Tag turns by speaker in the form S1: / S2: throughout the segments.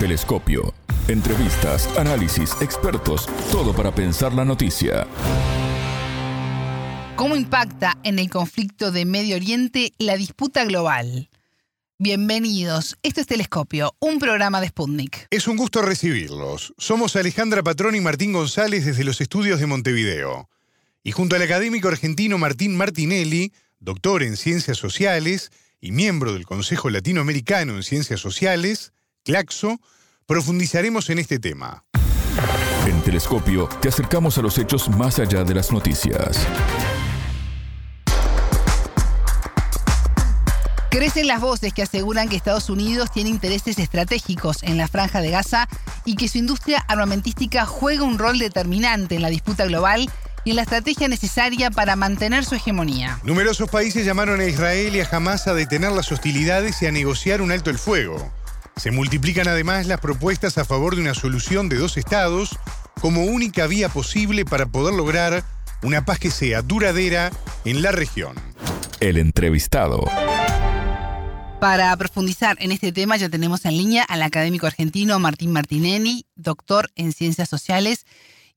S1: Telescopio. Entrevistas, análisis, expertos, todo para pensar la noticia.
S2: ¿Cómo impacta en el conflicto de Medio Oriente la disputa global? Bienvenidos. Esto es Telescopio, un programa de Sputnik.
S3: Es un gusto recibirlos. Somos Alejandra Patrón y Martín González desde los estudios de Montevideo. Y junto al académico argentino Martín Martinelli, doctor en Ciencias Sociales y miembro del Consejo Latinoamericano en Ciencias Sociales, Profundizaremos en este tema.
S1: En Telescopio te acercamos a los hechos más allá de las noticias.
S2: Crecen las voces que aseguran que Estados Unidos tiene intereses estratégicos en la franja de Gaza y que su industria armamentística juega un rol determinante en la disputa global y en la estrategia necesaria para mantener su hegemonía.
S3: Numerosos países llamaron a Israel y a Hamas a detener las hostilidades y a negociar un alto el fuego. Se multiplican además las propuestas a favor de una solución de dos estados como única vía posible para poder lograr una paz que sea duradera en la región.
S1: El entrevistado.
S2: Para profundizar en este tema ya tenemos en línea al académico argentino Martín Martinelli, doctor en Ciencias Sociales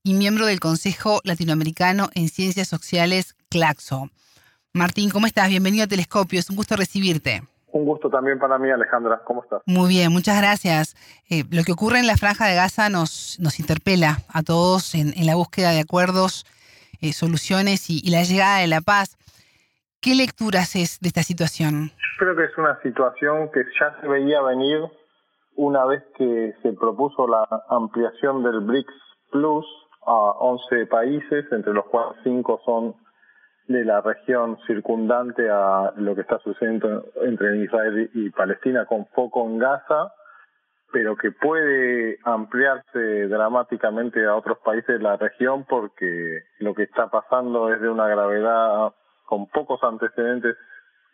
S2: y miembro del Consejo Latinoamericano en Ciencias Sociales, CLACSO. Martín, ¿cómo estás? Bienvenido a Telescopio, es un gusto recibirte.
S4: Un gusto también para mí, Alejandra. ¿Cómo estás?
S2: Muy bien, muchas gracias. Eh, lo que ocurre en la franja de Gaza nos, nos interpela a todos en, la búsqueda de acuerdos, eh, soluciones y, y la llegada de la paz. ¿Qué lecturas es de esta situación?
S4: Creo que es una situación que ya se veía venir una vez que se propuso la ampliación del BRICS Plus a 11 países, entre los cuales 5 son de la región circundante a lo que está sucediendo entre Israel y Palestina, con foco en Gaza, pero que puede ampliarse dramáticamente a otros países de la región porque lo que está pasando es de una gravedad con pocos antecedentes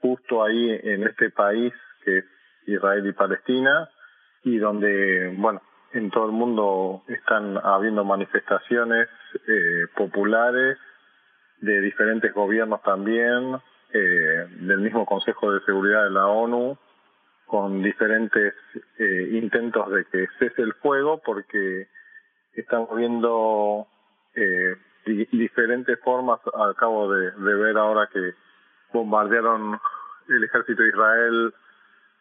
S4: justo ahí en este país que es Israel y Palestina y donde, bueno, en todo el mundo están habiendo manifestaciones eh, populares de diferentes gobiernos también, eh, del mismo Consejo de Seguridad de la ONU, con diferentes eh, intentos de que cese el fuego porque estamos viendo eh, diferentes formas, acabo de, ver ahora que bombardearon el ejército de Israel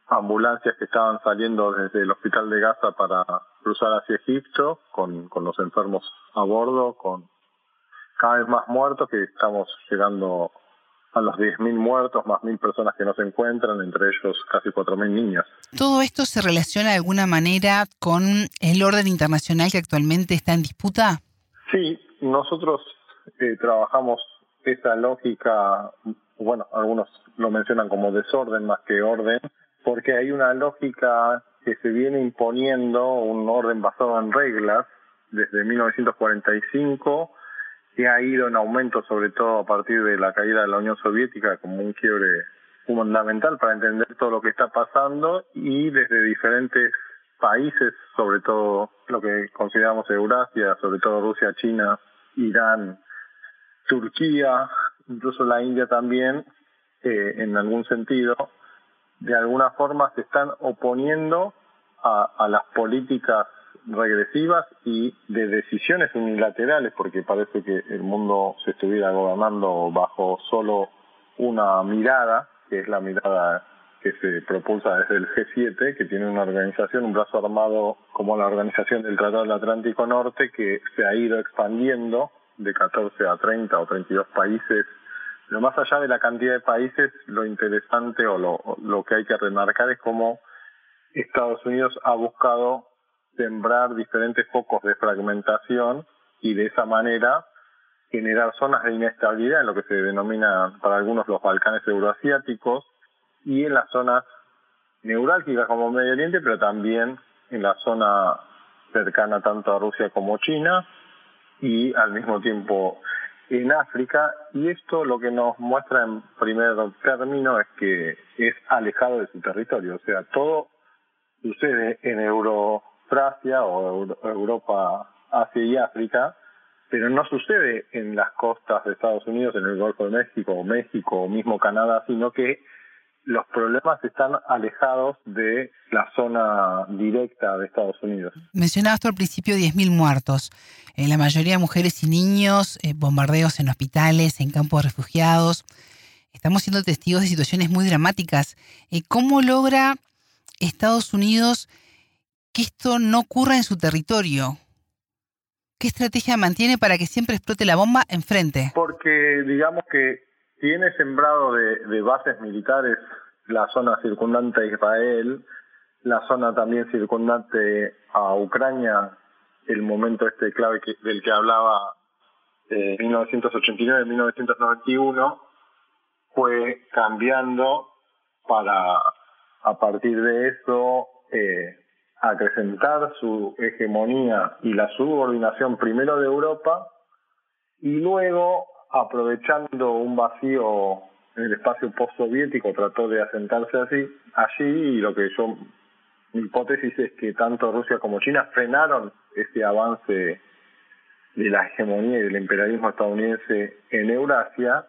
S4: ambulancias que estaban saliendo desde el hospital de Gaza para cruzar hacia Egipto con, con los enfermos a bordo, con cada vez más muertos, que estamos llegando a los 10.000 muertos, más 1.000 personas que no se encuentran, entre ellos casi 4.000 niñas.
S2: ¿Todo esto se relaciona de alguna manera con el orden internacional que actualmente está en disputa?
S4: Sí, nosotros eh, trabajamos esa lógica, bueno, algunos lo mencionan como desorden más que orden, porque hay una lógica que se viene imponiendo, un orden basado en reglas, desde 1945, que ha ido en aumento sobre todo a partir de la caída de la Unión Soviética como un quiebre fundamental para entender todo lo que está pasando y desde diferentes países, sobre todo lo que consideramos Eurasia, sobre todo Rusia, China, Irán, Turquía, incluso la India también, eh, en algún sentido, de alguna forma se están oponiendo a, a las políticas regresivas y de decisiones unilaterales, porque parece que el mundo se estuviera gobernando bajo solo una mirada, que es la mirada que se propulsa desde el G7, que tiene una organización, un brazo armado como la Organización del Tratado del Atlántico Norte, que se ha ido expandiendo de 14 a 30 o 32 países. Pero más allá de la cantidad de países, lo interesante o lo, lo que hay que remarcar es cómo Estados Unidos ha buscado sembrar diferentes focos de fragmentación y de esa manera generar zonas de inestabilidad en lo que se denomina para algunos los Balcanes euroasiáticos y en las zonas neurálgicas como Medio Oriente, pero también en la zona cercana tanto a Rusia como China y al mismo tiempo en África. Y esto lo que nos muestra en primer término es que es alejado de su territorio, o sea, todo sucede en O Europa, Asia y África, pero no sucede en las costas de Estados Unidos, en el Golfo de México o México o mismo Canadá, sino que los problemas están alejados de la zona directa de Estados Unidos.
S2: Mencionabas tú al principio 10.000 muertos, en la mayoría mujeres y niños, eh, bombardeos en hospitales, en campos de refugiados. Estamos siendo testigos de situaciones muy dramáticas. Eh, ¿Cómo logra Estados Unidos que esto no ocurra en su territorio? ¿Qué estrategia mantiene para que siempre explote la bomba enfrente?
S4: Porque digamos que tiene sembrado de, bases militares la zona circundante a Israel, la zona también circundante a Ucrania, el momento este clave del que hablaba eh, 1989-1991, fue cambiando para a partir de eso eh, acrecentar su hegemonía y la subordinación primero de Europa y luego aprovechando un vacío en el espacio postsoviético trató de asentarse así allí y lo que yo mi hipótesis es que tanto Rusia como China frenaron ese avance de la hegemonía y del imperialismo estadounidense en Eurasia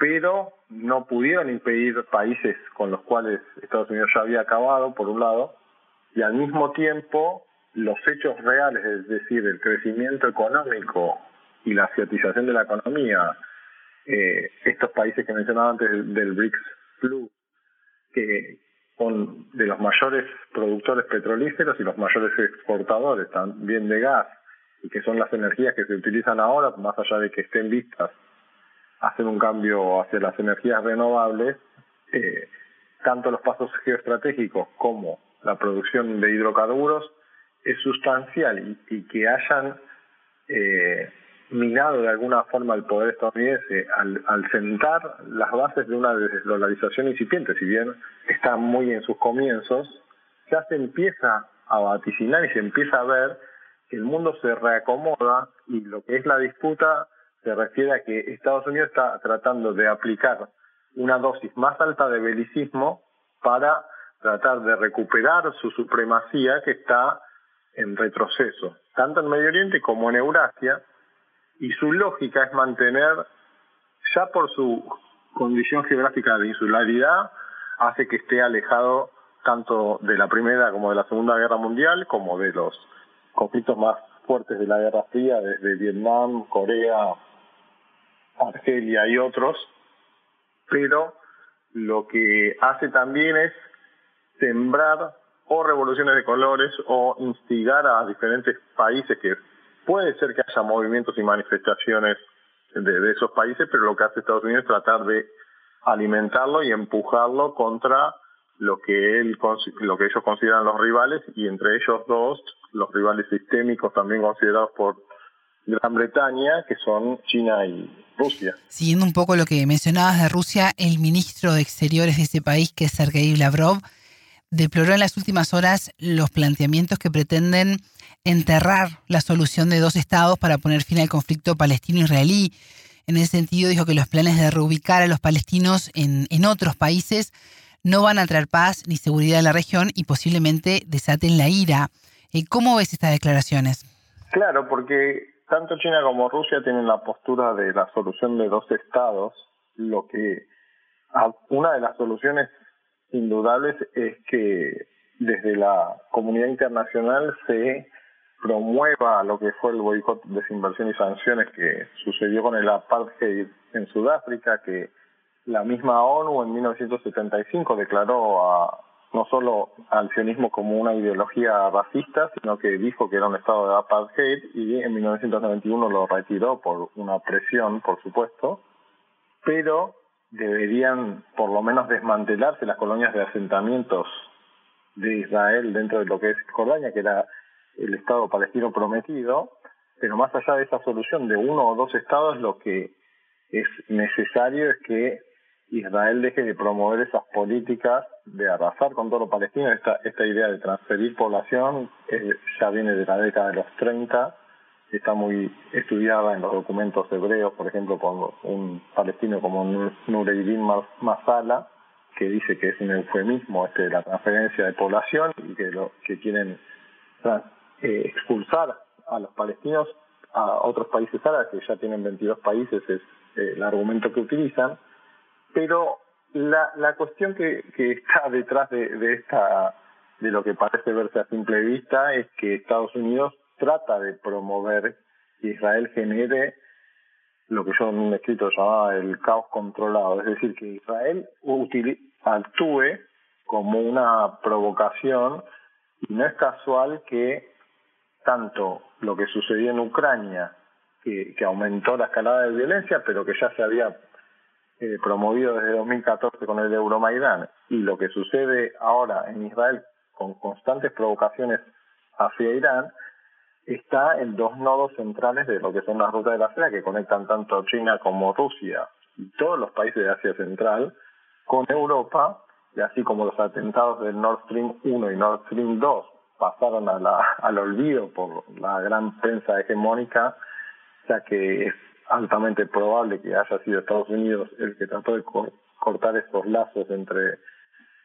S4: pero no pudieron impedir países con los cuales Estados Unidos ya había acabado, por un lado, y al mismo tiempo los hechos reales, es decir, el crecimiento económico y la asiatización de la economía, eh, estos países que mencionaba antes del, BRICS Plus, que son de los mayores productores petrolíferos y los mayores exportadores también de gas, y que son las energías que se utilizan ahora, más allá de que estén vistas hacer un cambio hacia las energías renovables, eh, tanto los pasos geoestratégicos como la producción de hidrocarburos es sustancial y, que hayan eh, minado de alguna forma el poder estadounidense al, sentar las bases de una desdolarización incipiente, si bien está muy en sus comienzos, ya se empieza a vaticinar y se empieza a ver que el mundo se reacomoda y lo que es la disputa se refiere a que Estados Unidos está tratando de aplicar una dosis más alta de belicismo para tratar de recuperar su supremacía que está en retroceso, tanto en Medio Oriente como en Eurasia, y su lógica es mantener, ya por su condición geográfica de insularidad, hace que esté alejado tanto de la Primera como de la Segunda Guerra Mundial, como de los conflictos más fuertes de la Guerra Fría, desde Vietnam, Corea, Argelia y otros, pero lo que hace también es sembrar o revoluciones de colores o instigar a diferentes países que puede ser que haya movimientos y manifestaciones de, esos países, pero lo que hace Estados Unidos es tratar de alimentarlo y empujarlo contra lo que él lo que ellos consideran los rivales y entre ellos dos los rivales sistémicos también considerados por Gran Bretaña, que son China y Rusia.
S2: Siguiendo un poco lo que mencionabas de Rusia, el ministro de Exteriores de ese país, que es Sergei Lavrov, deploró en las últimas horas los planteamientos que pretenden enterrar la solución de dos estados para poner fin al conflicto palestino-israelí. En ese sentido, dijo que los planes de reubicar a los palestinos en, en otros países no van a traer paz ni seguridad en la región y posiblemente desaten la ira. Eh, ¿Cómo ves estas declaraciones?
S4: Claro, porque tanto China como Rusia tienen la postura de la solución de dos estados, lo que una de las soluciones indudables es que desde la comunidad internacional se promueva lo que fue el boicot, desinversión y sanciones que sucedió con el apartheid en Sudáfrica, que la misma ONU en 1975 declaró a no solo al sionismo como una ideología racista, sino que dijo que era un estado de apartheid y en 1991 lo retiró por una presión, por supuesto, pero deberían por lo menos desmantelarse las colonias de asentamientos de Israel dentro de lo que es Jordania, que era el Estado palestino prometido, pero más allá de esa solución de uno o dos estados, lo que es necesario es que Israel deje de promover esas políticas de arrasar con todo lo palestino. Esta, esta idea de transferir población eh, ya viene de la década de los 30, está muy estudiada en los documentos hebreos, por ejemplo, por un palestino como Nureddin Masala, que dice que es un eufemismo este de la transferencia de población y que, lo, que quieren eh, expulsar a los palestinos a otros países árabes, que ya tienen 22 países, es eh, el argumento que utilizan. Pero la, la cuestión que, que está detrás de, de esta de lo que parece verse a simple vista es que Estados Unidos trata de promover que Israel genere lo que yo en un escrito llamaba el caos controlado, es decir, que Israel actúe como una provocación y no es casual que tanto lo que sucedió en Ucrania, que, aumentó la escalada de violencia, pero que ya se había eh, promovido desde 2014 con el Euromaidán, y lo que sucede ahora en Israel con constantes provocaciones hacia Irán, está en dos nodos centrales de lo que son las rutas de la seda que conectan tanto China como Rusia y todos los países de Asia Central con Europa, y así como los atentados del Nord Stream 1 y Nord Stream 2 pasaron a la, al olvido por la gran prensa hegemónica, ya que es altamente probable que haya sido Estados Unidos el que trató de cortar estos lazos entre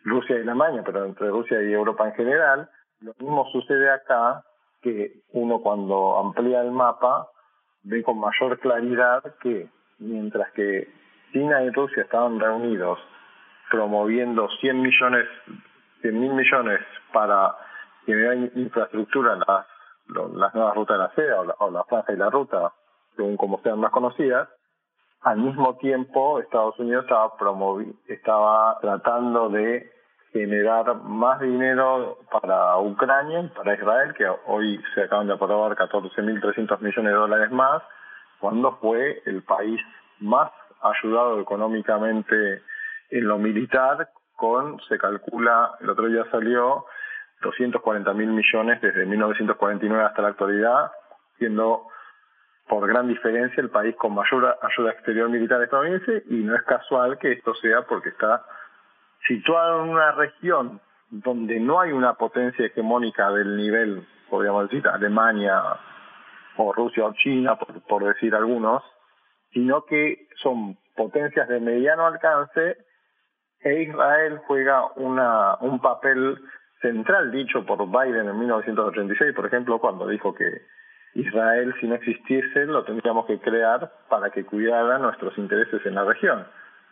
S4: Rusia y Alemania, pero entre Rusia y Europa en general. Lo mismo sucede acá, que uno cuando amplía el mapa ve con mayor claridad que mientras que China y Rusia estaban reunidos promoviendo 100 millones, 100 mil millones para generar infraestructura, las, las nuevas rutas de la seda o la, o la franja y la ruta, según como sean más conocidas, al mismo tiempo Estados Unidos estaba promovi estaba tratando de generar más dinero para Ucrania para Israel, que hoy se acaban de aprobar 14.300 millones de dólares más, cuando fue el país más ayudado económicamente en lo militar, con, se calcula, el otro día salió, 240 mil millones desde 1949 hasta la actualidad, siendo por gran diferencia el país con mayor ayuda exterior militar estadounidense y no es casual que esto sea porque está situado en una región donde no hay una potencia hegemónica del nivel, podríamos decir, Alemania o Rusia o China, por, por decir algunos, sino que son potencias de mediano alcance e Israel juega una, un papel central dicho por Biden en 1986, por ejemplo, cuando dijo que Israel, si no existiese, lo tendríamos que crear para que cuidara nuestros intereses en la región.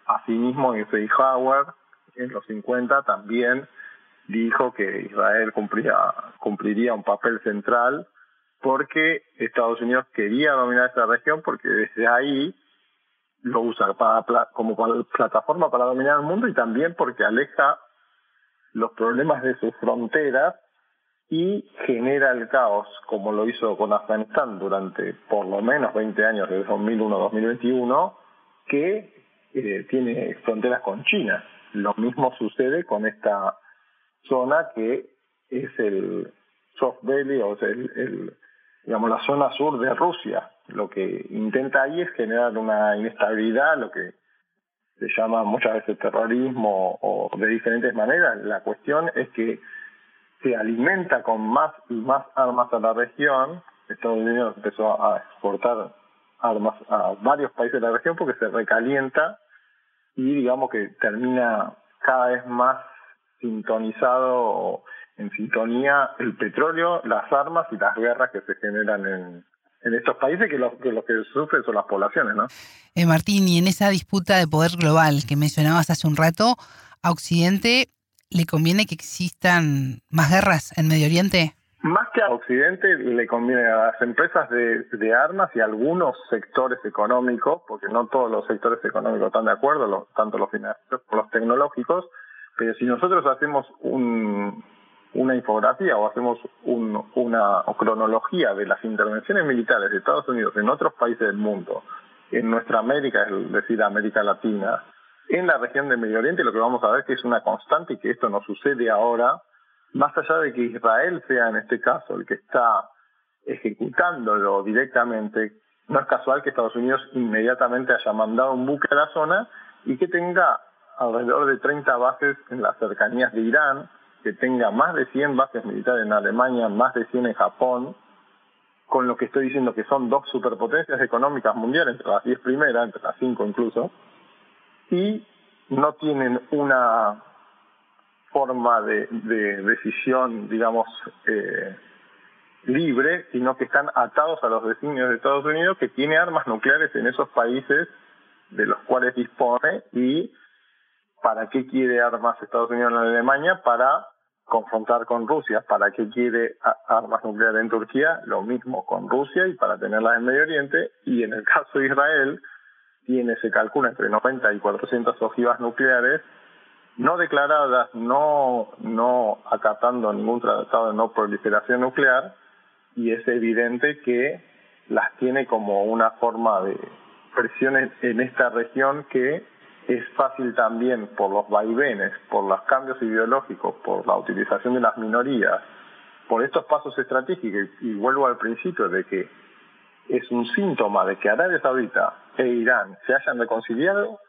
S4: Asimismo, Eisenhower en los 50 también dijo que Israel cumplía, cumpliría un papel central porque Estados Unidos quería dominar esta región porque desde ahí lo usa para, como plataforma para dominar el mundo y también porque aleja los problemas de sus fronteras y genera el caos, como lo hizo con Afganistán durante por lo menos 20 años, desde 2001 a 2021, que eh, tiene fronteras con China. Lo mismo sucede con esta zona que es el Soft Valley, o sea, el, digamos, la zona sur de Rusia. Lo que intenta ahí es generar una inestabilidad, lo que se llama muchas veces terrorismo o de diferentes maneras. La cuestión es que se alimenta con más y más armas a la región. Estados Unidos empezó a exportar armas a varios países de la región porque se recalienta y digamos que termina cada vez más sintonizado en sintonía el petróleo, las armas y las guerras que se generan en, en estos países que lo, que lo que sufren son las poblaciones, ¿no?
S2: Eh, Martín, y en esa disputa de poder global que mencionabas hace un rato, ¿a Occidente le conviene que existan más guerras en Medio Oriente?
S4: Más que a Occidente le conviene a las empresas de, armas y algunos sectores económicos, porque no todos los sectores económicos están de acuerdo, tanto los financieros como los tecnológicos, pero si nosotros hacemos un, una infografía o hacemos un, una cronología de las intervenciones militares de Estados Unidos en otros países del mundo, en nuestra América, es decir, América Latina, en la región de Medio Oriente, lo que vamos a ver que es una constante y que esto no sucede ahora, más allá de que Israel sea en este caso el que está ejecutándolo directamente, no es casual que Estados Unidos inmediatamente haya mandado un buque a la zona y que tenga alrededor de 30 bases en las cercanías de Irán, que tenga más de 100 bases militares en Alemania, más de 100 en Japón, con lo que estoy diciendo que son dos superpotencias económicas mundiales, entre las 10 primeras, entre las 5 incluso, y no tienen una forma de, decisión, digamos, eh, libre, sino que están atados a los designios de Estados Unidos, que tiene armas nucleares en esos países de los cuales dispone y ¿para qué quiere armas Estados Unidos en Alemania? Para confrontar con Rusia. ¿Para qué quiere armas nucleares en Turquía? Lo mismo con Rusia y para tenerlas en Medio Oriente. Y en el caso de Israel, tiene, se calcula, entre 90 y 400 ojivas nucleares no declaradas, no, no acatando ningún tratado de no proliferación nuclear, y es evidente que las tiene como una forma de presión en esta región que es fácil también por los vaivenes, por los cambios ideológicos, por la utilización de las minorías, por estos pasos estratégicos, y vuelvo al principio de que es un síntoma de que Arabia Saudita e Irán se hayan reconciliado,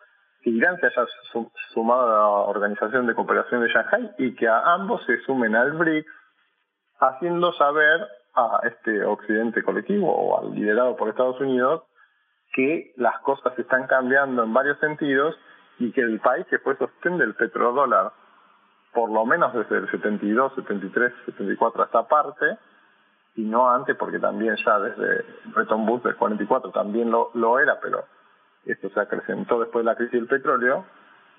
S4: Irán se haya sumado a la Organización de Cooperación de Shanghai y que a ambos se sumen al BRICS, haciendo saber a este occidente colectivo o al liderado por Estados Unidos que las cosas están cambiando en varios sentidos y que el país que fue sostén del petrodólar, por lo menos desde el 72, 73, 74 a esta parte, y no antes porque también ya desde Bretton Woods del 44 también lo, lo era, pero esto se acrecentó después de la crisis del petróleo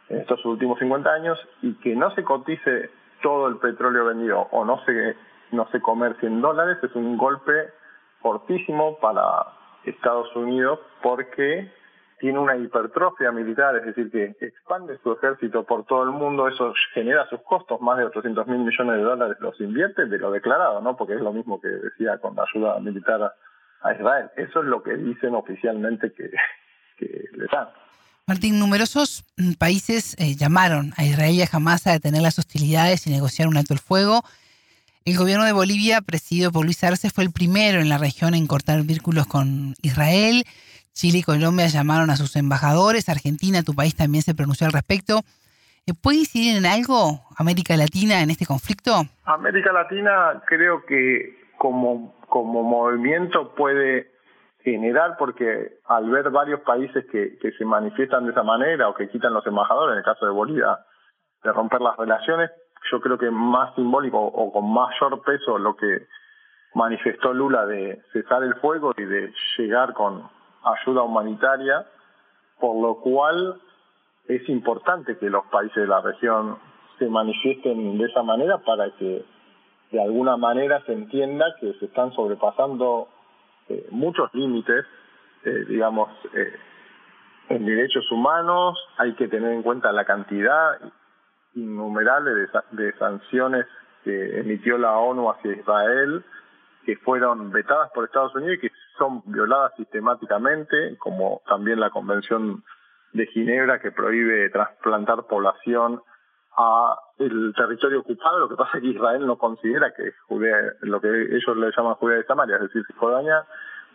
S4: en estos últimos 50 años y que no se cotice todo el petróleo vendido o no se no se comercie en dólares es un golpe fortísimo para Estados Unidos porque tiene una hipertrofia militar, es decir, que expande su ejército por todo el mundo, eso genera sus costos, más de 800 mil millones de dólares los invierte de lo declarado, ¿no? Porque es lo mismo que decía con la ayuda militar a Israel. Eso es lo que dicen oficialmente que, que le dan.
S2: Martín, numerosos mm, países eh, llamaron a Israel y a Hamas a detener las hostilidades y negociar un alto el fuego. El gobierno de Bolivia, presidido por Luis Arce, fue el primero en la región en cortar vínculos con Israel. Chile y Colombia llamaron a sus embajadores. Argentina, tu país, también se pronunció al respecto. Eh, ¿Puede incidir en algo América Latina en este conflicto?
S4: América Latina creo que como, como movimiento puede generar porque al ver varios países que, que se manifiestan de esa manera o que quitan los embajadores, en el caso de Bolivia, de romper las relaciones, yo creo que más simbólico o con mayor peso lo que manifestó Lula de cesar el fuego y de llegar con ayuda humanitaria, por lo cual es importante que los países de la región se manifiesten de esa manera para que de alguna manera se entienda que se están sobrepasando eh, muchos límites, eh, digamos, eh, en derechos humanos, hay que tener en cuenta la cantidad innumerable de, de sanciones que emitió la ONU hacia Israel, que fueron vetadas por Estados Unidos y que son violadas sistemáticamente, como también la Convención de Ginebra que prohíbe trasplantar población a el territorio ocupado, lo que pasa es que Israel no considera que Judea, lo que ellos le llaman Judea de Samaria, es decir, Cisjordania,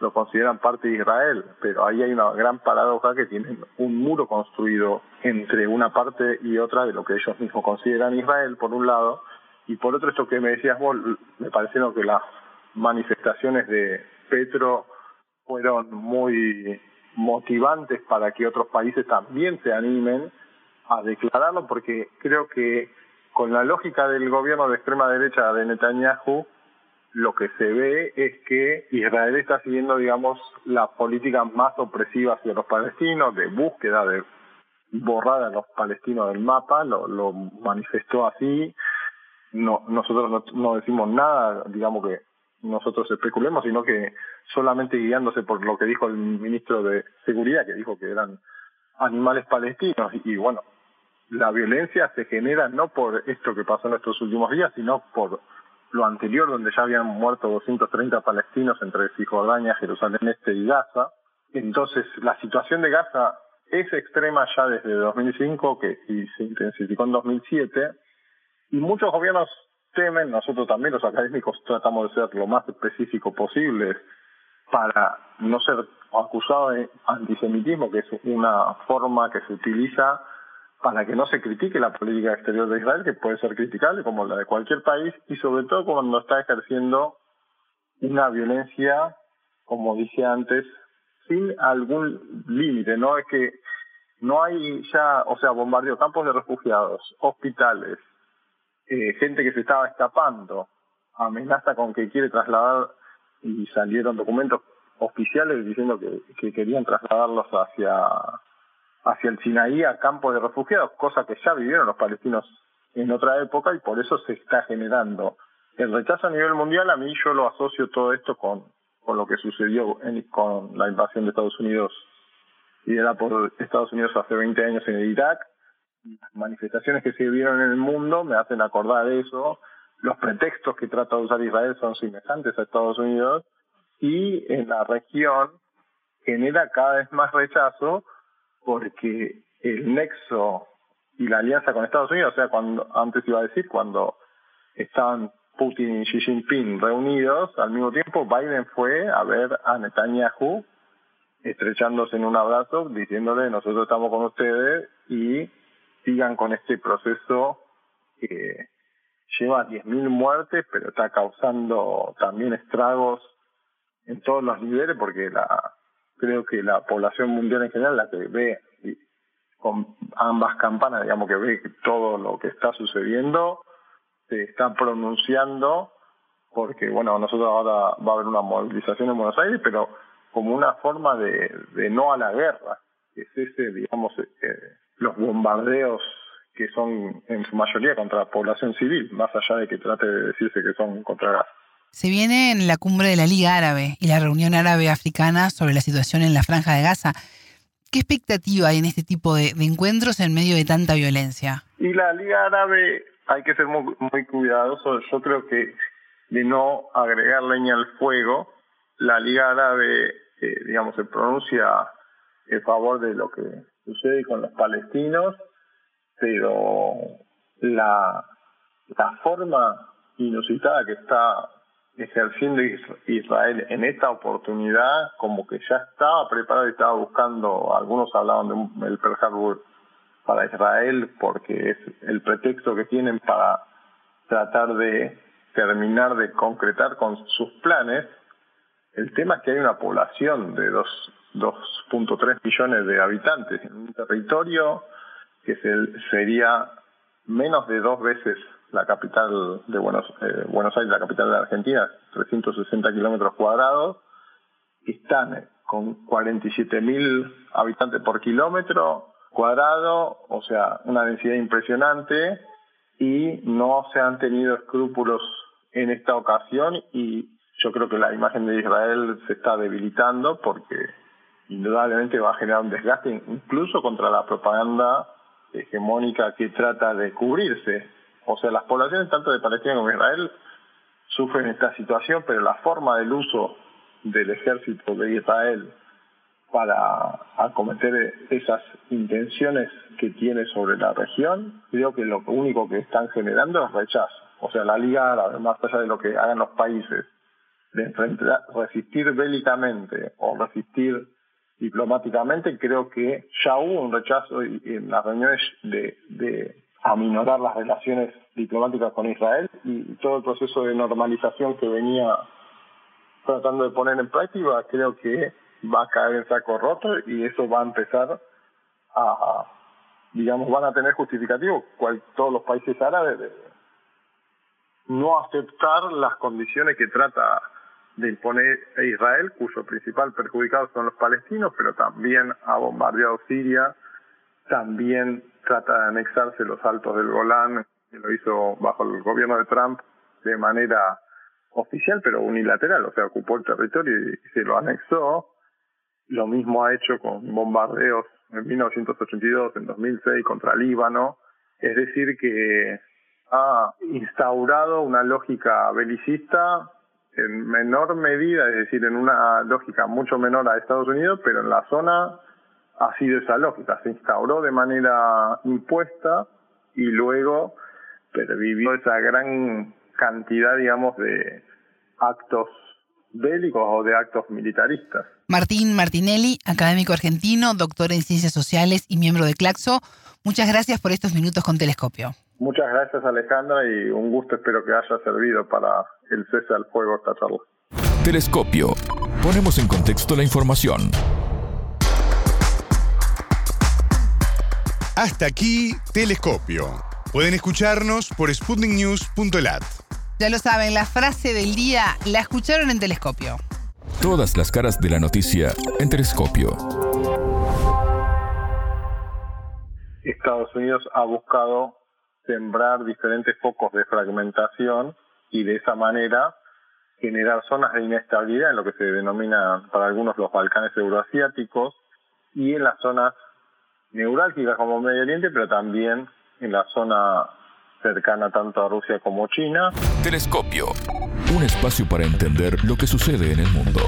S4: lo consideran parte de Israel, pero ahí hay una gran paradoja que tienen un muro construido entre una parte y otra de lo que ellos mismos consideran Israel, por un lado, y por otro esto que me decías vos, me parecieron que las manifestaciones de Petro fueron muy motivantes para que otros países también se animen a declararlo porque creo que con la lógica del gobierno de extrema derecha de Netanyahu, lo que se ve es que Israel está siguiendo, digamos, la política más opresiva hacia los palestinos, de búsqueda de borrar a los palestinos del mapa, lo, manifestó así. No, nosotros no, no decimos nada, digamos que nosotros especulemos, sino que solamente guiándose por lo que dijo el ministro de Seguridad, que dijo que eran animales palestinos. Y, bueno, la violencia se genera no por esto que pasó en estos últimos días, sino por lo anterior, donde ya habían muerto 230 palestinos entre Cisjordania, Jerusalén Este y Gaza. Entonces, la situación de Gaza es extrema ya desde 2005 que y se intensificó en 2007 y muchos gobiernos temen, nosotros también los académicos tratamos de ser lo más específico posible para no ser acusados de antisemitismo, que es una forma que se utiliza para que no se critique la política exterior de Israel, que puede ser criticable como la de cualquier país, y sobre todo cuando está ejerciendo una violencia, como dije antes, sin algún límite, ¿no? Es que no hay ya, o sea, bombardeos, campos de refugiados, hospitales, eh, gente que se estaba escapando, amenaza con que quiere trasladar y salieron documentos oficiales diciendo que, que querían trasladarlos hacia hacia el Sinaí a campos de refugiados, cosa que ya vivieron los palestinos en otra época y por eso se está generando el rechazo a nivel mundial. A mí yo lo asocio todo esto con, con lo que sucedió con la invasión de Estados Unidos y era por Estados Unidos hace 20 años en Irak. Las manifestaciones que se vieron en el mundo me hacen acordar eso. Los pretextos que trata de usar Israel son semejantes a Estados Unidos y en la región genera cada vez más rechazo porque el nexo y la alianza con Estados Unidos, o sea, cuando antes iba a decir, cuando estaban Putin y Xi Jinping reunidos, al mismo tiempo Biden fue a ver a Netanyahu estrechándose en un abrazo, diciéndole nosotros estamos con ustedes y sigan con este proceso que lleva 10.000 muertes, pero está causando también estragos en todos los niveles, porque la creo que la población mundial en general, la que ve con ambas campanas, digamos que ve todo lo que está sucediendo, se está pronunciando, porque bueno, nosotros ahora va a haber una movilización en Buenos Aires, pero como una forma de, de no a la guerra, que es ese, digamos, eh, los bombardeos que son en su mayoría contra la población civil, más allá de que trate de decirse que son contra.
S2: Se viene en la cumbre de la Liga Árabe y la reunión árabe-africana sobre la situación en la franja de Gaza. ¿Qué expectativa hay en este tipo de, encuentros en medio de tanta violencia?
S4: Y la Liga Árabe hay que ser muy, muy cuidadoso. Yo creo que de no agregar leña al fuego, la Liga Árabe, eh, digamos, se pronuncia en favor de lo que sucede con los palestinos, pero la, la forma inusitada que está ejerciendo Israel en esta oportunidad, como que ya estaba preparado y estaba buscando, algunos hablaban del Pearl Harbor para Israel, porque es el pretexto que tienen para tratar de terminar de concretar con sus planes, el tema es que hay una población de 2.3 millones de habitantes en un territorio que sería menos de dos veces la capital de Buenos, eh, Buenos Aires, la capital de Argentina, 360 kilómetros cuadrados, están con 47 mil habitantes por kilómetro cuadrado, o sea, una densidad impresionante, y no se han tenido escrúpulos en esta ocasión y yo creo que la imagen de Israel se está debilitando porque indudablemente va a generar un desgaste incluso contra la propaganda hegemónica que trata de cubrirse. O sea, las poblaciones tanto de Palestina como de Israel sufren esta situación, pero la forma del uso del ejército de Israel para acometer esas intenciones que tiene sobre la región, creo que lo único que están generando es rechazo. O sea, la Liga Árabe, más allá de lo que hagan los países, de resistir bélicamente o resistir diplomáticamente, creo que ya hubo un rechazo en las reuniones de, de aminorar las relaciones diplomáticas con Israel y todo el proceso de normalización que venía tratando de poner en práctica, creo que va a caer en saco roto y eso va a empezar a, digamos, van a tener justificativo cual, todos los países árabes de no aceptar las condiciones que trata de imponer a Israel, cuyo principal perjudicado son los palestinos, pero también ha bombardeado Siria, también trata de anexarse los altos del Golán, que lo hizo bajo el gobierno de Trump de manera oficial, pero unilateral, o sea, ocupó el territorio y se lo anexó. Lo mismo ha hecho con bombardeos en 1982, en 2006 contra Líbano. Es decir, que ha instaurado una lógica belicista en menor medida, es decir, en una lógica mucho menor a Estados Unidos, pero en la zona ha sido esa lógica. Se instauró de manera impuesta y luego pervivió esa gran cantidad, digamos, de actos bélicos o de actos militaristas.
S2: Martín Martinelli, académico argentino, doctor en ciencias sociales y miembro de Claxo, muchas gracias por estos minutos con Telescopio.
S4: Muchas gracias Alejandra y un gusto espero que haya servido para el cese al fuego esta charla.
S1: Telescopio. Ponemos en contexto la información.
S3: Hasta aquí, Telescopio. Pueden escucharnos por sputniknews.lat.
S2: Ya lo saben, la frase del día la escucharon en Telescopio.
S1: Todas las caras de la noticia en Telescopio.
S4: Estados Unidos ha buscado sembrar diferentes focos de fragmentación y de esa manera generar zonas de inestabilidad en lo que se denomina para algunos los Balcanes euroasiáticos y en las zonas neurálgicas como Medio Oriente, pero también en la zona cercana tanto a Rusia como China.
S1: Telescopio. Un espacio para entender lo que sucede en el mundo.